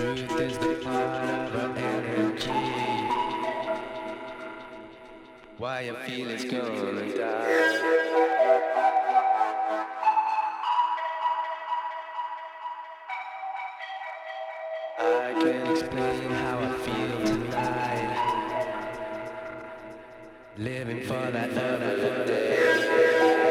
truth is the part of energy. Why you feel it's gonna die. I can't explain how I feel tonight. Living for that other day.